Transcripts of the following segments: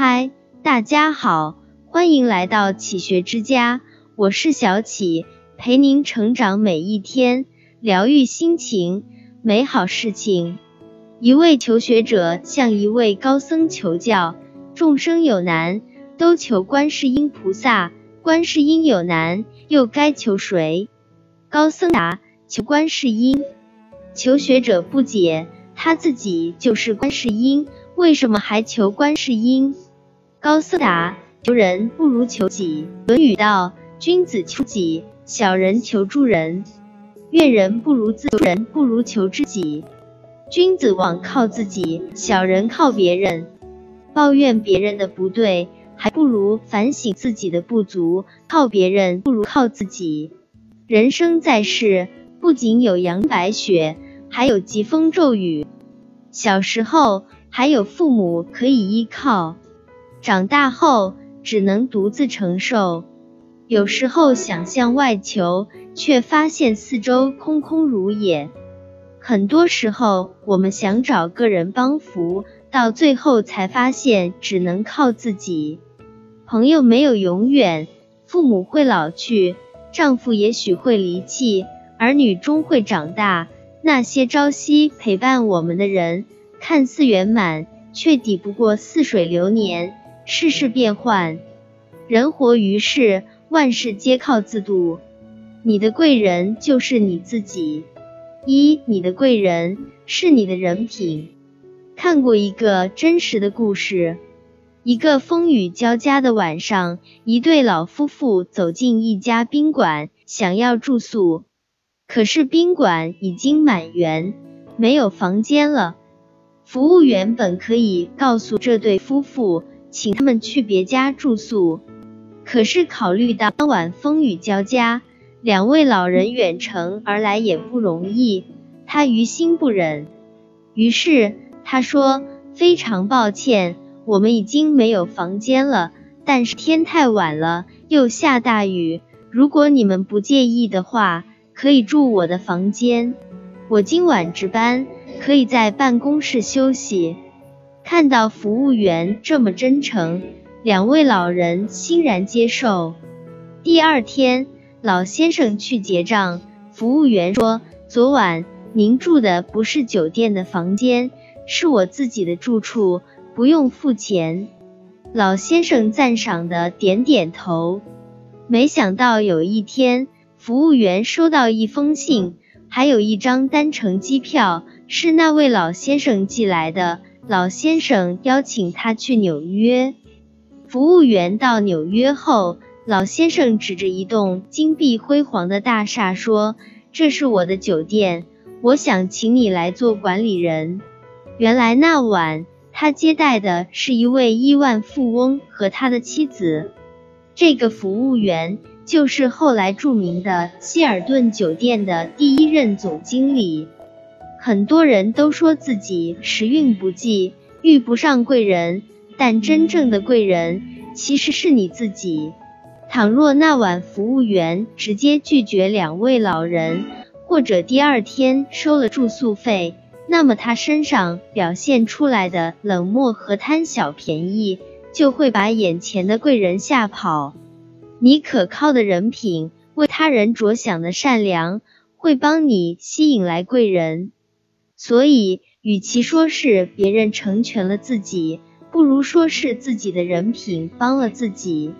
嗨，大家好，欢迎来到启学之家，我是小启，陪您成长每一天，疗愈心情，美好事情。一位求学者向一位高僧求教：众生有难，都求观世音菩萨；观世音有难，又该求谁？高僧答：求观世音。求学者不解，他自己就是观世音。为什么还求观世音？高僧答：求人不如求己。论语道：君子求己，小人求助人。怨人不如自人不如求知己。君子枉靠自己，小人靠别人。抱怨别人的不对，还不如反省自己的不足。靠别人不如靠自己。人生在世，不仅有杨白雪，还有疾风骤雨。小时候。还有父母可以依靠，长大后只能独自承受。有时候想向外求，却发现四周空空如也。很多时候，我们想找个人帮扶，到最后才发现只能靠自己。朋友没有永远，父母会老去，丈夫也许会离弃，儿女终会长大。那些朝夕陪伴我们的人。看似圆满，却抵不过似水流年，世事变幻。人活于世，万事皆靠自度。你的贵人就是你自己。一，你的贵人是你的人品。看过一个真实的故事：一个风雨交加的晚上，一对老夫妇走进一家宾馆，想要住宿，可是宾馆已经满员，没有房间了。服务员本可以告诉这对夫妇，请他们去别家住宿，可是考虑到当晚风雨交加，两位老人远程而来也不容易，他于心不忍。于是他说：“非常抱歉，我们已经没有房间了。但是天太晚了，又下大雨，如果你们不介意的话，可以住我的房间。我今晚值班。”可以在办公室休息。看到服务员这么真诚，两位老人欣然接受。第二天，老先生去结账，服务员说：“昨晚您住的不是酒店的房间，是我自己的住处，不用付钱。”老先生赞赏的点点头。没想到有一天，服务员收到一封信，还有一张单程机票。是那位老先生寄来的。老先生邀请他去纽约。服务员到纽约后，老先生指着一栋金碧辉煌的大厦说：“这是我的酒店，我想请你来做管理人。”原来那晚他接待的是一位亿万富翁和他的妻子。这个服务员就是后来著名的希尔顿酒店的第一任总经理。很多人都说自己时运不济，遇不上贵人，但真正的贵人其实是你自己。倘若那晚服务员直接拒绝两位老人，或者第二天收了住宿费，那么他身上表现出来的冷漠和贪小便宜，就会把眼前的贵人吓跑。你可靠的人品，为他人着想的善良，会帮你吸引来贵人。所以，与其说是别人成全了自己，不如说是自己的人品帮了自己。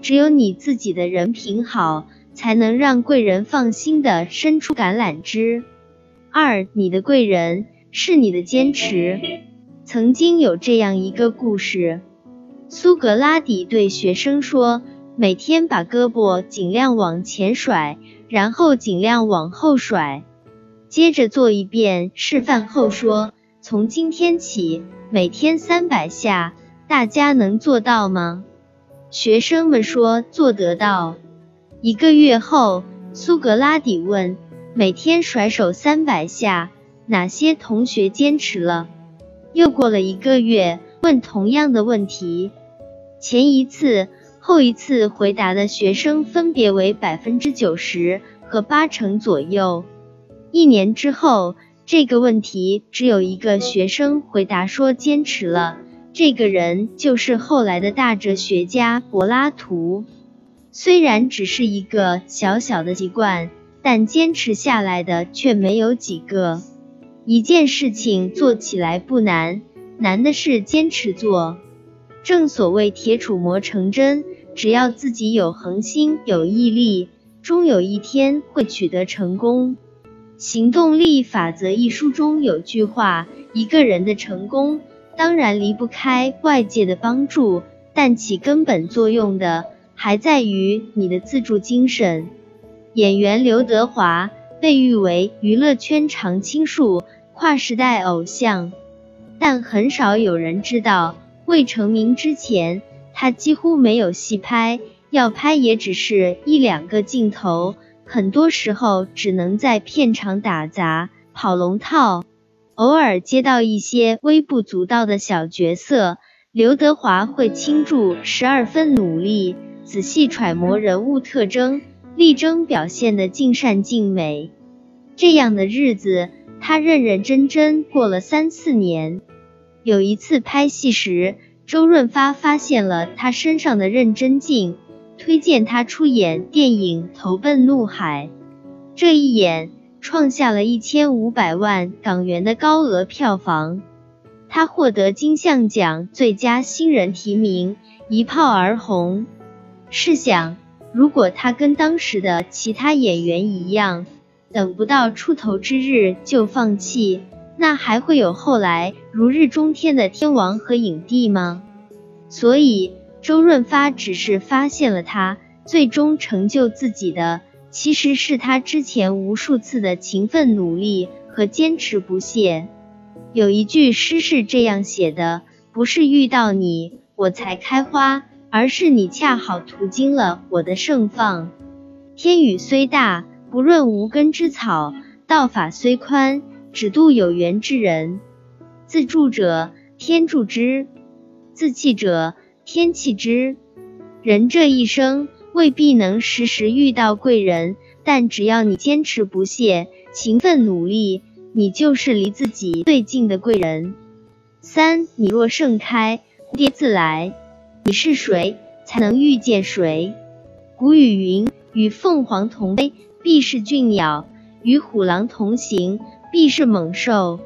只有你自己的人品好，才能让贵人放心的伸出橄榄枝。二，你的贵人是你的坚持。曾经有这样一个故事：苏格拉底对学生说，每天把胳膊尽量往前甩，然后尽量往后甩。接着做一遍示范后说：“从今天起，每天三百下，大家能做到吗？”学生们说做得到。一个月后，苏格拉底问：“每天甩手三百下，哪些同学坚持了？”又过了一个月，问同样的问题，前一次、后一次回答的学生分别为百分之九十和八成左右。一年之后，这个问题只有一个学生回答说坚持了，这个人就是后来的大哲学家柏拉图。虽然只是一个小小的习惯，但坚持下来的却没有几个。一件事情做起来不难，难的是坚持做。正所谓铁杵磨成针，只要自己有恒心、有毅力，终有一天会取得成功。行动力法则一书中有句话：一个人的成功，当然离不开外界的帮助，但起根本作用的还在于你的自助精神。演员刘德华被誉为娱乐圈常青树。跨时代偶像，但很少有人知道，未成名之前，他几乎没有戏拍，要拍也只是一两个镜头，很多时候只能在片场打杂、跑龙套，偶尔接到一些微不足道的小角色，刘德华会倾注十二分努力，仔细揣摩人物特征，力争表现的尽善尽美。这样的日子。他认认真真过了三四年。有一次拍戏时，周润发发现了他身上的认真劲，推荐他出演电影《投奔怒海》。这一演创下了一千五百万港元的高额票房，他获得金像奖最佳新人提名，一炮而红。试想，如果他跟当时的其他演员一样，等不到出头之日就放弃，那还会有后来如日中天的天王和影帝吗？所以周润发只是发现了他，最终成就自己的，其实是他之前无数次的勤奋努力和坚持不懈。有一句诗是这样写的：不是遇到你我才开花，而是你恰好途经了我的盛放。天雨虽大。不论无根之草，道法虽宽，只渡有缘之人。自助者天助之，自弃者天气之。人这一生未必能时时遇到贵人，但只要你坚持不懈、勤奋努力，你就是离自己最近的贵人。三，你若盛开，蝴蝶自来。你是谁，才能遇见谁？古语云：与凤凰同飞。必是俊鸟，与虎狼同行；必是猛兽，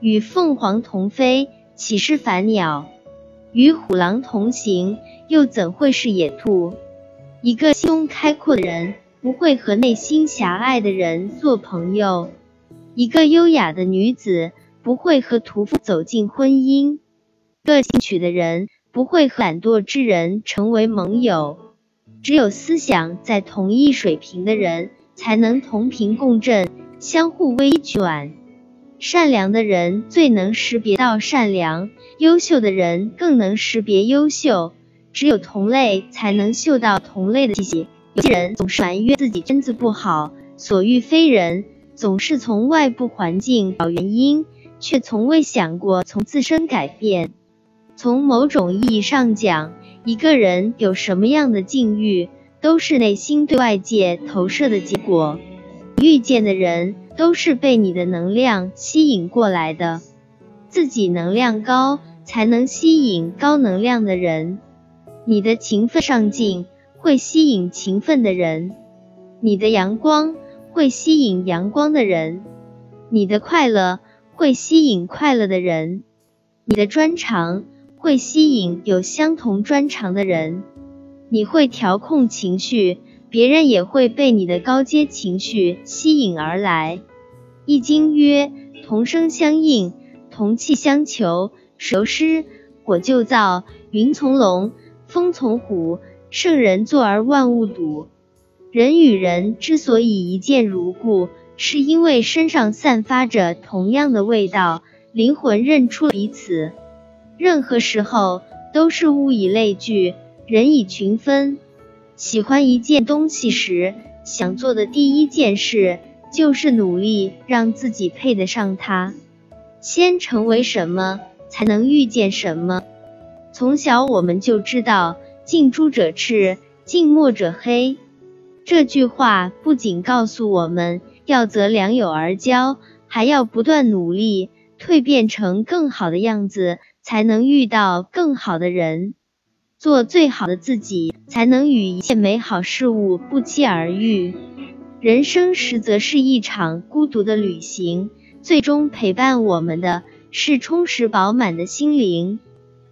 与凤凰同飞，岂是凡鸟？与虎狼同行，又怎会是野兔？一个胸开阔的人，不会和内心狭隘的人做朋友；一个优雅的女子，不会和屠夫走进婚姻；个性取的人，不会和懒惰之人成为盟友。只有思想在同一水平的人。才能同频共振，相互微卷。善良的人最能识别到善良，优秀的人更能识别优秀。只有同类才能嗅到同类的气息。有些人总是埋怨自己身子不好，所遇非人，总是从外部环境找原因，却从未想过从自身改变。从某种意义上讲，一个人有什么样的境遇？都是内心对外界投射的结果。遇见的人都是被你的能量吸引过来的。自己能量高，才能吸引高能量的人。你的勤奋上进会吸引勤奋的人，你的阳光会吸引阳光的人，你的快乐会吸引快乐的人，你的专长会吸引有相同专长的人。你会调控情绪，别人也会被你的高阶情绪吸引而来。易经曰：同声相应，同气相求。水湿，火就燥；云从龙，风从虎。圣人作而万物睹。人与人之所以一见如故，是因为身上散发着同样的味道，灵魂认出彼此。任何时候都是物以类聚。人以群分，喜欢一件东西时，想做的第一件事就是努力让自己配得上它。先成为什么，才能遇见什么。从小我们就知道“近朱者赤，近墨者黑”这句话，不仅告诉我们要择良友而交，还要不断努力，蜕变成更好的样子，才能遇到更好的人。做最好的自己，才能与一切美好事物不期而遇。人生实则是一场孤独的旅行，最终陪伴我们的是充实饱满的心灵。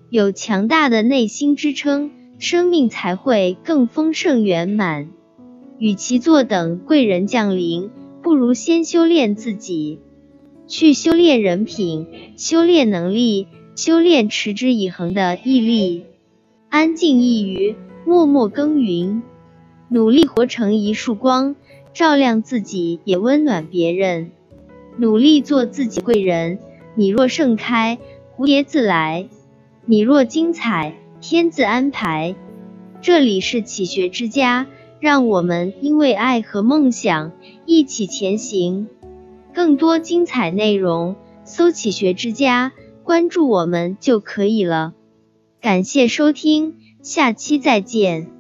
有强大的内心支撑，生命才会更丰盛圆满。与其坐等贵人降临，不如先修炼自己，去修炼人品，修炼能力，修炼持之以恒的毅力。安静一隅，默默耕耘，努力活成一束光，照亮自己，也温暖别人。努力做自己贵人，你若盛开，蝴蝶自来；你若精彩，天自安排。这里是启学之家，让我们因为爱和梦想一起前行。更多精彩内容，搜“启学之家”，关注我们就可以了。感谢收听，下期再见。